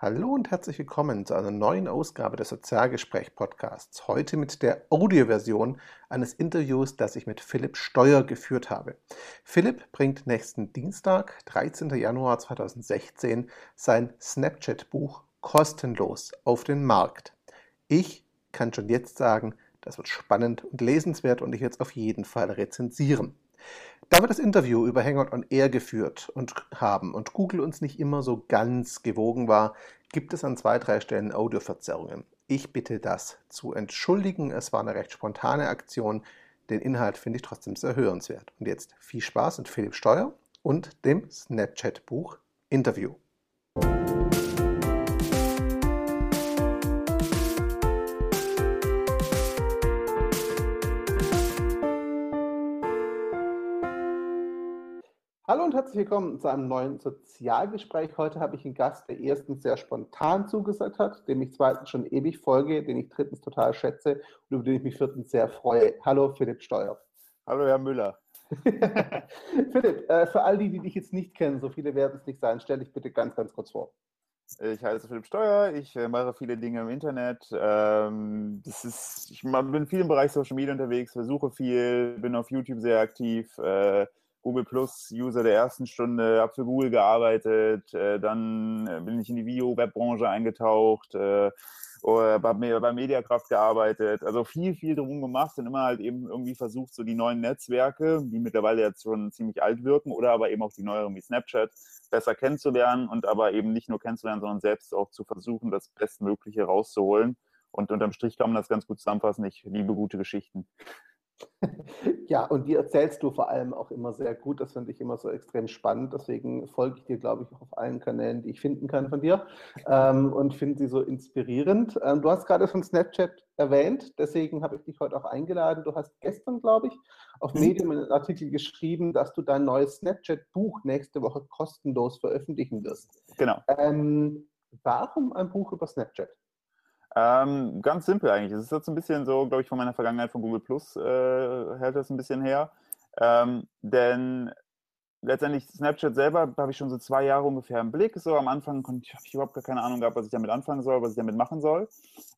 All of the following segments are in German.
Hallo und herzlich willkommen zu einer neuen Ausgabe des Sozialgespräch-Podcasts. Heute mit der Audioversion eines Interviews, das ich mit Philipp Steuer geführt habe. Philipp bringt nächsten Dienstag, 13. Januar 2016, sein Snapchat-Buch kostenlos auf den Markt. Ich kann schon jetzt sagen, das wird spannend und lesenswert und ich werde es auf jeden Fall rezensieren. Da wir das Interview über Hangout on Air geführt und haben und Google uns nicht immer so ganz gewogen war, gibt es an zwei, drei Stellen Audioverzerrungen. Ich bitte das zu entschuldigen. Es war eine recht spontane Aktion. Den Inhalt finde ich trotzdem sehr hörenswert. Und jetzt viel Spaß mit Philipp Steuer und dem Snapchat-Buch Interview. Hallo und herzlich willkommen zu einem neuen Sozialgespräch. Heute habe ich einen Gast, der erstens sehr spontan zugesagt hat, dem ich zweitens schon ewig folge, den ich drittens total schätze und über den ich mich viertens sehr freue. Hallo Philipp Steuer. Hallo Herr Müller. Philipp, äh, für all die, die dich jetzt nicht kennen, so viele werden es nicht sein, stell dich bitte ganz, ganz kurz vor. Ich heiße Philipp Steuer, ich äh, mache viele Dinge im Internet. Ähm, das ist, ich bin viel im Bereich Social Media unterwegs, versuche viel, bin auf YouTube sehr aktiv, äh, Google Plus User der ersten Stunde, habe für Google gearbeitet, äh, dann äh, bin ich in die Video-Webbranche eingetaucht, äh, bei, bei Mediakraft gearbeitet, also viel, viel drum gemacht und immer halt eben irgendwie versucht, so die neuen Netzwerke, die mittlerweile jetzt schon ziemlich alt wirken, oder aber eben auch die neueren wie Snapchat, besser kennenzulernen und aber eben nicht nur kennenzulernen, sondern selbst auch zu versuchen, das Bestmögliche rauszuholen. Und unterm Strich kann man das ganz gut zusammenfassen. Ich liebe gute Geschichten. Ja, und die erzählst du vor allem auch immer sehr gut. Das finde ich immer so extrem spannend. Deswegen folge ich dir, glaube ich, auch auf allen Kanälen, die ich finden kann von dir ähm, und finde sie so inspirierend. Ähm, du hast gerade schon Snapchat erwähnt, deswegen habe ich dich heute auch eingeladen. Du hast gestern, glaube ich, auf mhm. Medium einen Artikel geschrieben, dass du dein neues Snapchat-Buch nächste Woche kostenlos veröffentlichen wirst. Genau. Ähm, warum ein Buch über Snapchat? Ähm, ganz simpel eigentlich. Es ist jetzt ein bisschen so, glaube ich, von meiner Vergangenheit von Google Plus äh, hält das ein bisschen her. Ähm, denn letztendlich Snapchat selber habe ich schon so zwei Jahre ungefähr im Blick. So am Anfang habe ich überhaupt gar keine Ahnung gehabt, was ich damit anfangen soll, was ich damit machen soll.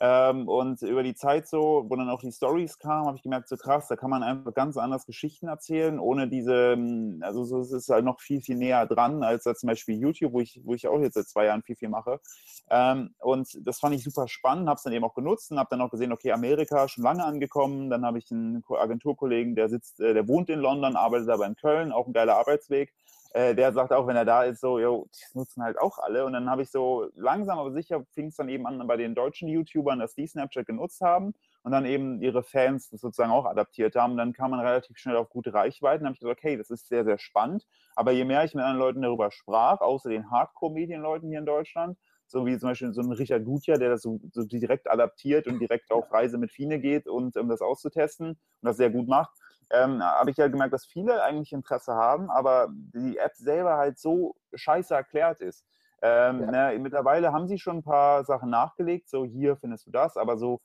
Ähm, und über die Zeit so, wo dann auch die Stories kamen, habe ich gemerkt, so krass, da kann man einfach ganz anders Geschichten erzählen, ohne diese, hm, also so, es ist halt noch viel, viel näher dran als, als zum Beispiel YouTube, wo ich, wo ich auch jetzt seit zwei Jahren viel, viel mache. Ähm, und das fand ich super spannend, habe es dann eben auch genutzt und habe dann auch gesehen, okay, Amerika schon lange angekommen. Dann habe ich einen Agenturkollegen, der sitzt, äh, der wohnt in London, arbeitet aber in Köln, auch ein geiler Arbeitsweg äh, der sagt auch, wenn er da ist, so, jo, das nutzen halt auch alle. Und dann habe ich so langsam, aber sicher fing es dann eben an bei den deutschen YouTubern, dass die Snapchat genutzt haben und dann eben ihre Fans das sozusagen auch adaptiert haben. Dann kam man relativ schnell auf gute Reichweiten. Dann habe ich gesagt, okay, das ist sehr, sehr spannend. Aber je mehr ich mit anderen Leuten darüber sprach, außer den Hardcore-Medienleuten hier in Deutschland, so wie zum Beispiel so ein Richard Gutjahr, der das so, so direkt adaptiert und direkt auf Reise mit Fine geht und um das auszutesten und das sehr gut macht, ähm, habe ich ja gemerkt, dass viele eigentlich Interesse haben, aber die App selber halt so scheiße erklärt ist. Ähm, ja. ne, mittlerweile haben sie schon ein paar Sachen nachgelegt, so hier findest du das, aber so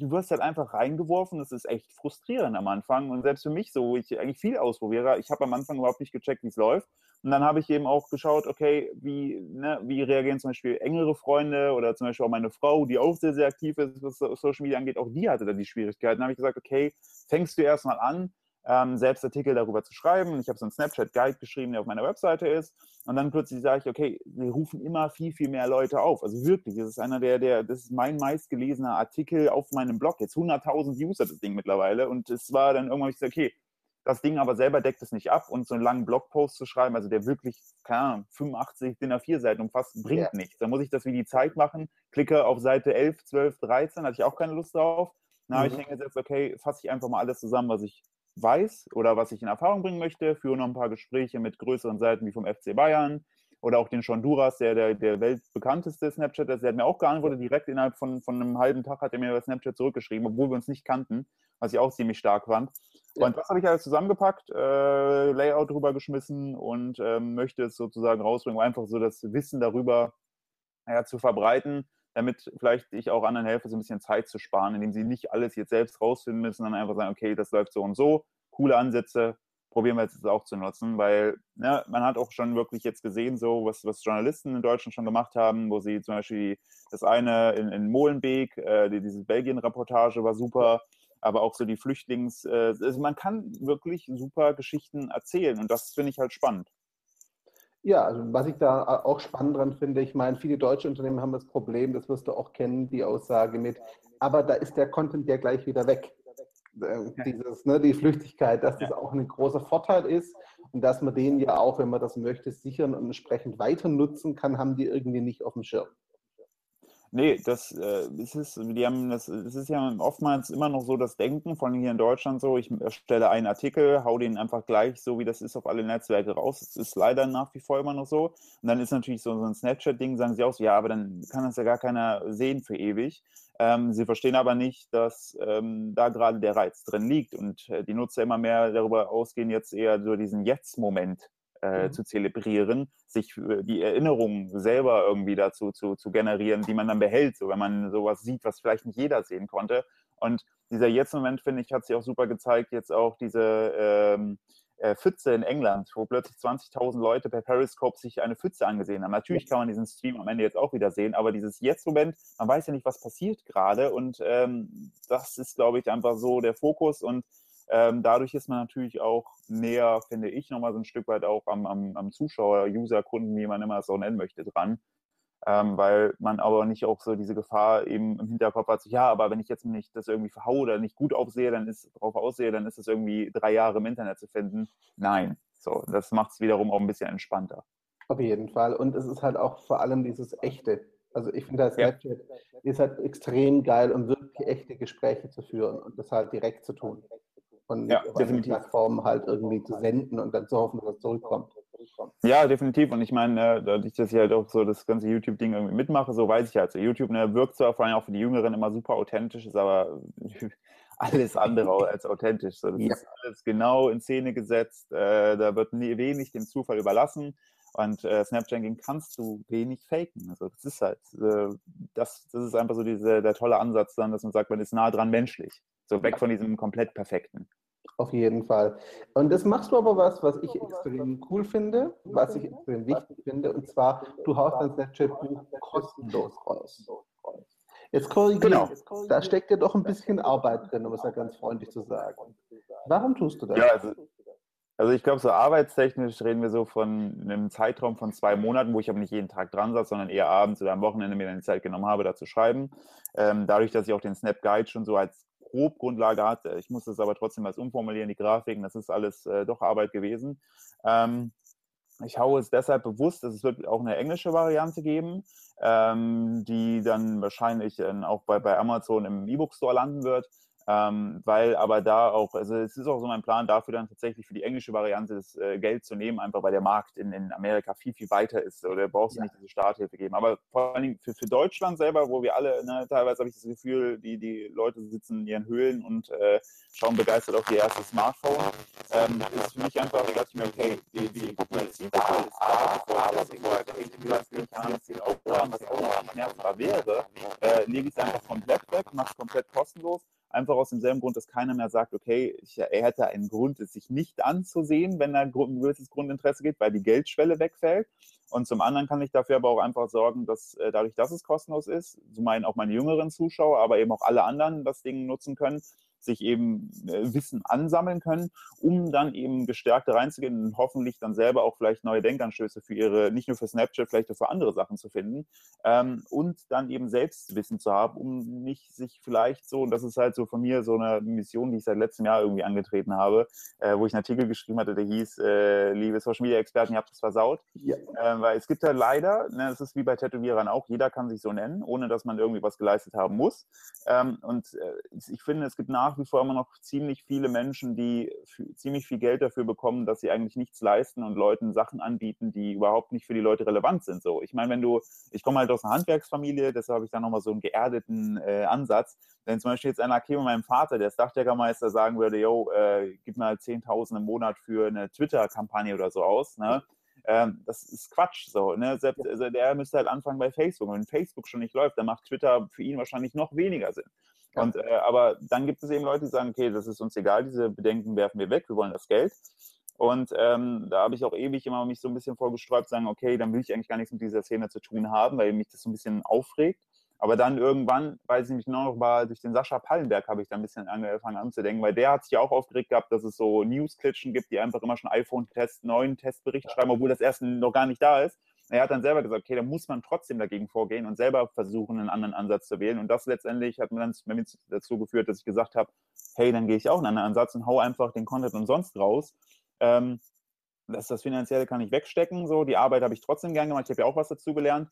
du wirst halt einfach reingeworfen. Das ist echt frustrierend am Anfang. Und selbst für mich so, wo ich eigentlich viel ausprobiere, ich habe am Anfang überhaupt nicht gecheckt, wie es läuft. Und dann habe ich eben auch geschaut, okay, wie, ne, wie reagieren zum Beispiel engere Freunde oder zum Beispiel auch meine Frau, die auch sehr, sehr aktiv ist, was Social Media angeht, auch die hatte da die Schwierigkeiten. Dann habe ich gesagt, okay, fängst du erstmal an, ähm, selbst Artikel darüber zu schreiben. Ich habe so einen Snapchat-Guide geschrieben, der auf meiner Webseite ist. Und dann plötzlich sage ich, okay, wir rufen immer viel, viel mehr Leute auf. Also wirklich, das ist einer der, der, das ist mein meistgelesener Artikel auf meinem Blog. Jetzt 100.000 User das Ding mittlerweile. Und es war dann irgendwann, ich gesagt, okay, das Ding aber selber deckt es nicht ab und so einen langen Blogpost zu schreiben, also der wirklich, keine Ahnung, 85 DIN A4 Seiten umfasst, bringt ja. nichts. Da muss ich das wie die Zeit machen, klicke auf Seite 11, 12, 13, hatte ich auch keine Lust drauf. Dann mhm. habe ich hingesetzt, okay, fasse ich einfach mal alles zusammen, was ich weiß oder was ich in Erfahrung bringen möchte, führe noch ein paar Gespräche mit größeren Seiten wie vom FC Bayern oder auch den Honduras, der, der der weltbekannteste Snapchat ist. Der hat mir auch geantwortet, direkt innerhalb von, von einem halben Tag hat er mir über Snapchat zurückgeschrieben, obwohl wir uns nicht kannten, was ich auch ziemlich stark fand. Ja. Und das habe ich alles zusammengepackt, äh, Layout drüber geschmissen und äh, möchte es sozusagen rausbringen, um einfach so das Wissen darüber ja, zu verbreiten, damit vielleicht ich auch anderen helfe, so ein bisschen Zeit zu sparen, indem sie nicht alles jetzt selbst rausfinden müssen, sondern einfach sagen, okay, das läuft so und so, coole Ansätze, probieren wir jetzt auch zu nutzen, weil ne, man hat auch schon wirklich jetzt gesehen, so was, was Journalisten in Deutschland schon gemacht haben, wo sie zum Beispiel das eine in, in Molenbeek, äh, die, diese Belgien-Reportage war super, aber auch so die Flüchtlings, äh, also man kann wirklich super Geschichten erzählen und das finde ich halt spannend. Ja, also was ich da auch spannend dran finde, ich meine, viele deutsche Unternehmen haben das Problem, das wirst du auch kennen, die Aussage mit, aber da ist der Content ja gleich wieder weg. Äh, dieses, ne, die Flüchtigkeit, dass das auch ein großer Vorteil ist und dass man den ja auch, wenn man das möchte, sichern und entsprechend weiter nutzen kann, haben die irgendwie nicht auf dem Schirm. Nee, das äh, ist es, die haben das, es ist ja oftmals immer noch so das Denken, von hier in Deutschland so, ich erstelle einen Artikel, hau den einfach gleich so, wie das ist, auf alle Netzwerke raus. Das ist leider nach wie vor immer noch so. Und dann ist natürlich so, so ein Snapchat-Ding, sagen sie auch so, ja, aber dann kann das ja gar keiner sehen für ewig. Ähm, sie verstehen aber nicht, dass ähm, da gerade der Reiz drin liegt und äh, die Nutzer immer mehr darüber ausgehen, jetzt eher so diesen Jetzt-Moment äh, mhm. zu zelebrieren, sich die Erinnerungen selber irgendwie dazu zu, zu generieren, die man dann behält, so wenn man sowas sieht, was vielleicht nicht jeder sehen konnte. Und dieser Jetzt-Moment, finde ich, hat sich auch super gezeigt, jetzt auch diese ähm, äh, Pfütze in England, wo plötzlich 20.000 Leute per Periscope sich eine Pfütze angesehen haben. Natürlich kann man diesen Stream am Ende jetzt auch wieder sehen, aber dieses Jetzt-Moment, man weiß ja nicht, was passiert gerade und ähm, das ist, glaube ich, einfach so der Fokus und ähm, dadurch ist man natürlich auch näher, finde ich, nochmal so ein Stück weit auch am, am, am Zuschauer, User, Kunden, wie man immer es so nennen möchte, dran. Ähm, weil man aber nicht auch so diese Gefahr eben im Hinterkopf hat, so, ja, aber wenn ich jetzt nicht das irgendwie verhaue oder nicht gut aufsehe, dann ist drauf aussehe, dann ist es irgendwie drei Jahre im Internet zu finden. Nein. So, das macht es wiederum auch ein bisschen entspannter. Auf jeden Fall. Und es ist halt auch vor allem dieses Echte. Also ich finde, das ja. ist halt extrem geil, um wirklich echte Gespräche zu führen und das halt direkt zu tun und ja, definitiv. Plattformen halt irgendwie zu senden und dann zu hoffen, dass es zurückkommt. Ja, definitiv. Und ich meine, äh, dadurch, dass ich halt auch so das ganze YouTube-Ding irgendwie mitmache, so weiß ich halt, so YouTube ne, wirkt zwar vor allem auch für die Jüngeren immer super authentisch, ist aber alles andere als authentisch. So, das ja. ist alles genau in Szene gesetzt, äh, da wird nie, wenig dem Zufall überlassen. Und äh, Snapchatting kannst du wenig faken. Also das ist halt, äh, das, das ist einfach so diese, der tolle Ansatz dann, dass man sagt, man ist nah dran menschlich. So weg ja. von diesem komplett perfekten. Auf jeden Fall. Und das machst du aber was, was ich extrem cool finde, was ich extrem wichtig finde, und zwar, du haust dein Snapchat-Buch kostenlos raus. Jetzt korrigiere genau. da steckt ja doch ein bisschen Arbeit drin, um es ja ganz freundlich zu sagen. Warum tust du das? Ja, also, also ich glaube, so arbeitstechnisch reden wir so von einem Zeitraum von zwei Monaten, wo ich aber nicht jeden Tag dran saß, sondern eher abends oder am Wochenende mir dann die Zeit genommen habe, da zu schreiben. Ähm, dadurch, dass ich auch den Snap Guide schon so als Grobgrundlage hatte, ich muss das aber trotzdem als umformulieren, die Grafiken, das ist alles äh, doch Arbeit gewesen. Ähm, ich haue es deshalb bewusst, dass es wird auch eine englische Variante geben, ähm, die dann wahrscheinlich äh, auch bei, bei Amazon im E-Book-Store landen wird. Ähm, weil aber da auch, also es ist auch so mein Plan, dafür dann tatsächlich für die englische Variante das äh, Geld zu nehmen, einfach weil der Markt in, in Amerika viel, viel weiter ist. Oder brauchst du ja. nicht diese Starthilfe geben. Aber vor allen Dingen für, für Deutschland selber, wo wir alle, ne, teilweise habe ich das Gefühl, die, die Leute sitzen in ihren Höhlen und äh, schauen begeistert auf die erste Smartphone, ähm, ist für mich einfach, da dachte ich mir, okay, die, die, mal, das ist da, bevor ich das nicht finanziell aufbauen, was auch noch schmerzbar wäre, äh, lege ich es einfach komplett weg, mache es komplett kostenlos Einfach aus demselben Grund, dass keiner mehr sagt, okay, ich, er hätte einen Grund, es sich nicht anzusehen, wenn er ein gewisses Grundinteresse gibt, weil die Geldschwelle wegfällt. Und zum anderen kann ich dafür aber auch einfach sorgen, dass äh, dadurch, dass es kostenlos ist, so meinen auch meine jüngeren Zuschauer, aber eben auch alle anderen das Ding nutzen können, sich eben äh, Wissen ansammeln können, um dann eben gestärkt reinzugehen und hoffentlich dann selber auch vielleicht neue Denkanstöße für ihre, nicht nur für Snapchat, vielleicht auch für andere Sachen zu finden ähm, und dann eben selbst Wissen zu haben, um nicht sich vielleicht so, und das ist halt so von mir so eine Mission, die ich seit letztem Jahr irgendwie angetreten habe, äh, wo ich einen Artikel geschrieben hatte, der hieß, äh, liebe Social Media Experten, ihr habt es versaut. Ja. Äh, weil es gibt ja leider, ne, es ist wie bei Tätowierern auch, jeder kann sich so nennen, ohne dass man irgendwie was geleistet haben muss. Ähm, und äh, ich finde, es gibt nach nach wie vor immer noch ziemlich viele Menschen, die ziemlich viel Geld dafür bekommen, dass sie eigentlich nichts leisten und Leuten Sachen anbieten, die überhaupt nicht für die Leute relevant sind. So, ich meine, wenn du, ich komme halt aus einer Handwerksfamilie, deshalb habe ich da nochmal so einen geerdeten äh, Ansatz. Wenn zum Beispiel jetzt einer käme, meinem Vater, der ist Dachdeckermeister, sagen würde, yo, äh, gib mal 10.000 im Monat für eine Twitter-Kampagne oder so aus, ne? Ähm, das ist Quatsch. So, ne? Selbst, also der müsste halt anfangen bei Facebook. Und wenn Facebook schon nicht läuft, dann macht Twitter für ihn wahrscheinlich noch weniger Sinn. Und, äh, aber dann gibt es eben Leute, die sagen, okay, das ist uns egal, diese Bedenken werfen wir weg, wir wollen das Geld. Und ähm, da habe ich auch ewig immer mich so ein bisschen vorgesträubt, sagen, okay, dann will ich eigentlich gar nichts mit dieser Szene zu tun haben, weil mich das so ein bisschen aufregt. Aber dann irgendwann, weiß ich mich noch, war durch den Sascha Pallenberg habe ich da ein bisschen angefangen anzudenken, weil der hat sich ja auch aufgeregt gehabt, dass es so News-Klitschen gibt, die einfach immer schon iPhone-Test, neuen Testbericht schreiben, obwohl das erste noch gar nicht da ist. Er hat dann selber gesagt, okay, da muss man trotzdem dagegen vorgehen und selber versuchen, einen anderen Ansatz zu wählen. Und das letztendlich hat mir dann dazu geführt, dass ich gesagt habe, hey, dann gehe ich auch einen anderen Ansatz und hau einfach den Content umsonst raus. Ähm, das, das Finanzielle kann ich wegstecken, so. Die Arbeit habe ich trotzdem gern gemacht. Ich habe ja auch was dazu gelernt.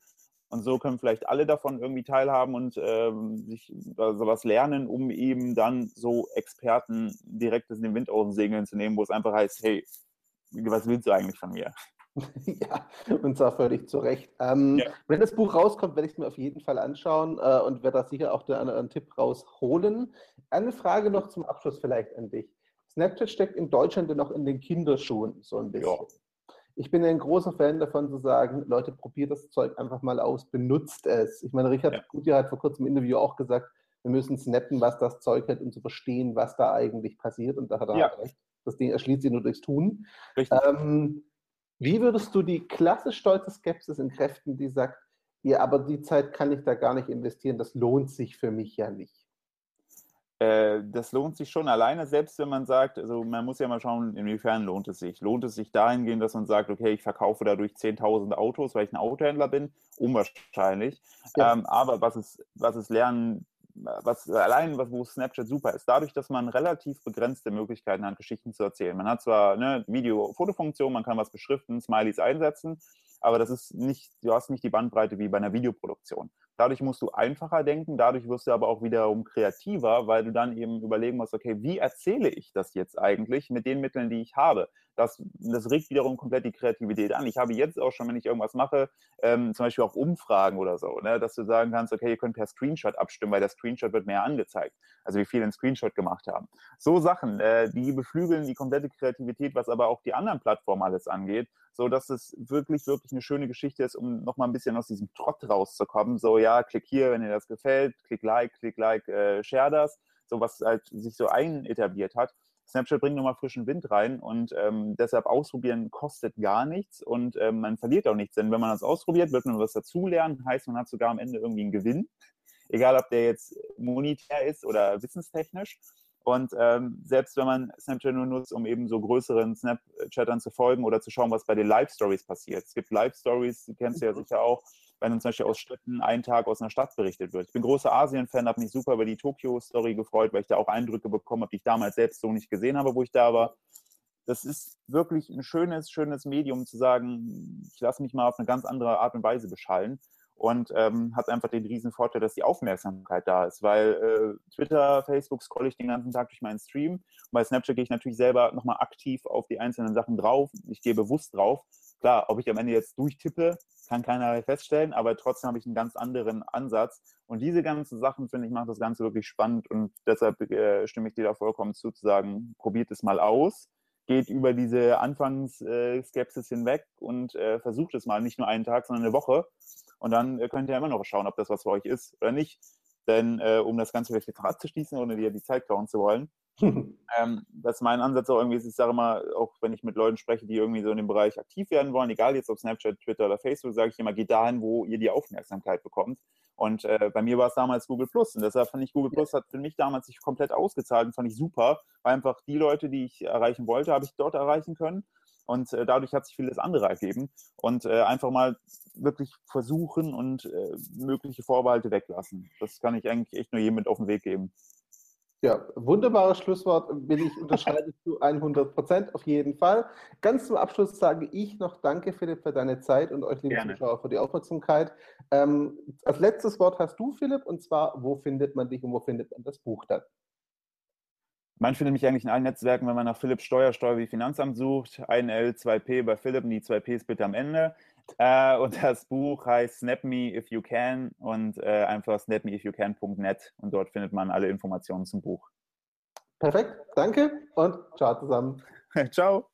Und so können vielleicht alle davon irgendwie teilhaben und ähm, sich also was lernen, um eben dann so Experten direkt in den Wind aus den Segeln zu nehmen, wo es einfach heißt, hey, was willst du eigentlich von mir? ja, und zwar völlig zu Recht. Ähm, ja. Wenn das Buch rauskommt, werde ich es mir auf jeden Fall anschauen äh, und werde da sicher auch einen, einen Tipp rausholen. Eine Frage noch zum Abschluss vielleicht an dich. Snapchat steckt in Deutschland noch in den Kinderschuhen so ein bisschen. Ja. Ich bin ein großer Fan davon zu sagen, Leute, probiert das Zeug einfach mal aus, benutzt es. Ich meine, Richard ja. Gutjahr hat vor kurzem im Interview auch gesagt, wir müssen snappen, was das Zeug hat, um zu verstehen, was da eigentlich passiert. Und da hat er ja. recht. Das Ding erschließt sich nur durchs Tun. Ähm, wie würdest du die klassisch stolze Skepsis entkräften, die sagt, ja, aber die Zeit kann ich da gar nicht investieren, das lohnt sich für mich ja nicht? Äh, das lohnt sich schon alleine, selbst wenn man sagt, also man muss ja mal schauen, inwiefern lohnt es sich. Lohnt es sich dahingehend, dass man sagt, okay, ich verkaufe dadurch 10.000 Autos, weil ich ein Autohändler bin? Unwahrscheinlich. Ja. Ähm, aber was es, was es lernen, was allein, was, wo Snapchat super ist, dadurch, dass man relativ begrenzte Möglichkeiten hat, Geschichten zu erzählen. Man hat zwar eine Video-Fotofunktion, man kann was beschriften, Smileys einsetzen, aber das ist nicht, du hast nicht die Bandbreite wie bei einer Videoproduktion. Dadurch musst du einfacher denken, dadurch wirst du aber auch wiederum kreativer, weil du dann eben überlegen musst, okay, wie erzähle ich das jetzt eigentlich mit den Mitteln, die ich habe? Das, das regt wiederum komplett die Kreativität an. Ich habe jetzt auch schon, wenn ich irgendwas mache, ähm, zum Beispiel auch Umfragen oder so, ne, dass du sagen kannst, okay, ihr könnt per Screenshot abstimmen, weil der Screenshot wird mehr angezeigt. Also wie viele einen Screenshot gemacht haben. So Sachen, äh, die beflügeln die komplette Kreativität, was aber auch die anderen Plattformen alles angeht, so dass es wirklich, wirklich eine schöne Geschichte ist, um nochmal ein bisschen aus diesem Trott rauszukommen. So, ja, klick hier, wenn dir das gefällt, klick like, klick like, äh, share das. So was halt sich so ein etabliert hat. Snapchat bringt nochmal frischen Wind rein und ähm, deshalb ausprobieren kostet gar nichts und ähm, man verliert auch nichts, denn wenn man das ausprobiert, wird man was dazulernen, heißt man hat sogar am Ende irgendwie einen Gewinn, egal ob der jetzt monetär ist oder wissenstechnisch. Und ähm, selbst wenn man Snapchat nur nutzt, um eben so größeren Snapchattern zu folgen oder zu schauen, was bei den Live-Stories passiert. Es gibt Live-Stories, die kennst du ja mhm. sicher auch, wenn zum Beispiel aus Städten einen Tag aus einer Stadt berichtet wird. Ich bin großer Asien-Fan, habe mich super über die Tokio-Story gefreut, weil ich da auch Eindrücke bekommen habe, die ich damals selbst so nicht gesehen habe, wo ich da war. Das ist wirklich ein schönes, schönes Medium zu sagen, ich lasse mich mal auf eine ganz andere Art und Weise beschallen und ähm, hat einfach den riesen Vorteil, dass die Aufmerksamkeit da ist, weil äh, Twitter, Facebook scrolle ich den ganzen Tag durch meinen Stream und bei Snapchat gehe ich natürlich selber nochmal aktiv auf die einzelnen Sachen drauf. Ich gehe bewusst drauf. Klar, ob ich am Ende jetzt durchtippe, kann keiner feststellen, aber trotzdem habe ich einen ganz anderen Ansatz. Und diese ganzen Sachen, finde ich, macht das Ganze wirklich spannend und deshalb äh, stimme ich dir da vollkommen zu, zu sagen, probiert es mal aus, geht über diese Anfangsskepsis äh, hinweg und äh, versucht es mal nicht nur einen Tag, sondern eine Woche. Und dann äh, könnt ihr immer noch schauen, ob das was für euch ist oder nicht. Denn äh, um das Ganze vielleicht jetzt abzuschließen, ohne dir die Zeit klauen zu wollen, ähm, das ist mein Ansatz auch irgendwie, ich sage immer, auch wenn ich mit Leuten spreche, die irgendwie so in dem Bereich aktiv werden wollen, egal jetzt ob Snapchat, Twitter oder Facebook, sage ich immer, geht dahin, wo ihr die Aufmerksamkeit bekommt. Und äh, bei mir war es damals Google Plus. Und deshalb fand ich, Google Plus hat für mich damals sich komplett ausgezahlt und fand ich super, weil einfach die Leute, die ich erreichen wollte, habe ich dort erreichen können. Und äh, dadurch hat sich vieles andere ergeben. Und äh, einfach mal wirklich versuchen und äh, mögliche Vorbehalte weglassen. Das kann ich eigentlich echt nur jedem mit auf den Weg geben. Ja, wunderbares Schlusswort, will ich unterscheiden zu 100 Prozent, auf jeden Fall. Ganz zum Abschluss sage ich noch Danke, Philipp, für deine Zeit und euch, liebe Gerne. Zuschauer, für die Aufmerksamkeit. Ähm, als letztes Wort hast du, Philipp, und zwar, wo findet man dich und wo findet man das Buch dann? Man findet mich eigentlich in allen Netzwerken, wenn man nach Philipp Steuer, Steuer wie Finanzamt sucht. 1L, 2P bei Philipp und die 2Ps bitte am Ende. Äh, und das Buch heißt Snap Me If You Can und äh, einfach snapmeifyoucan.net und dort findet man alle Informationen zum Buch. Perfekt, danke und ciao zusammen. ciao.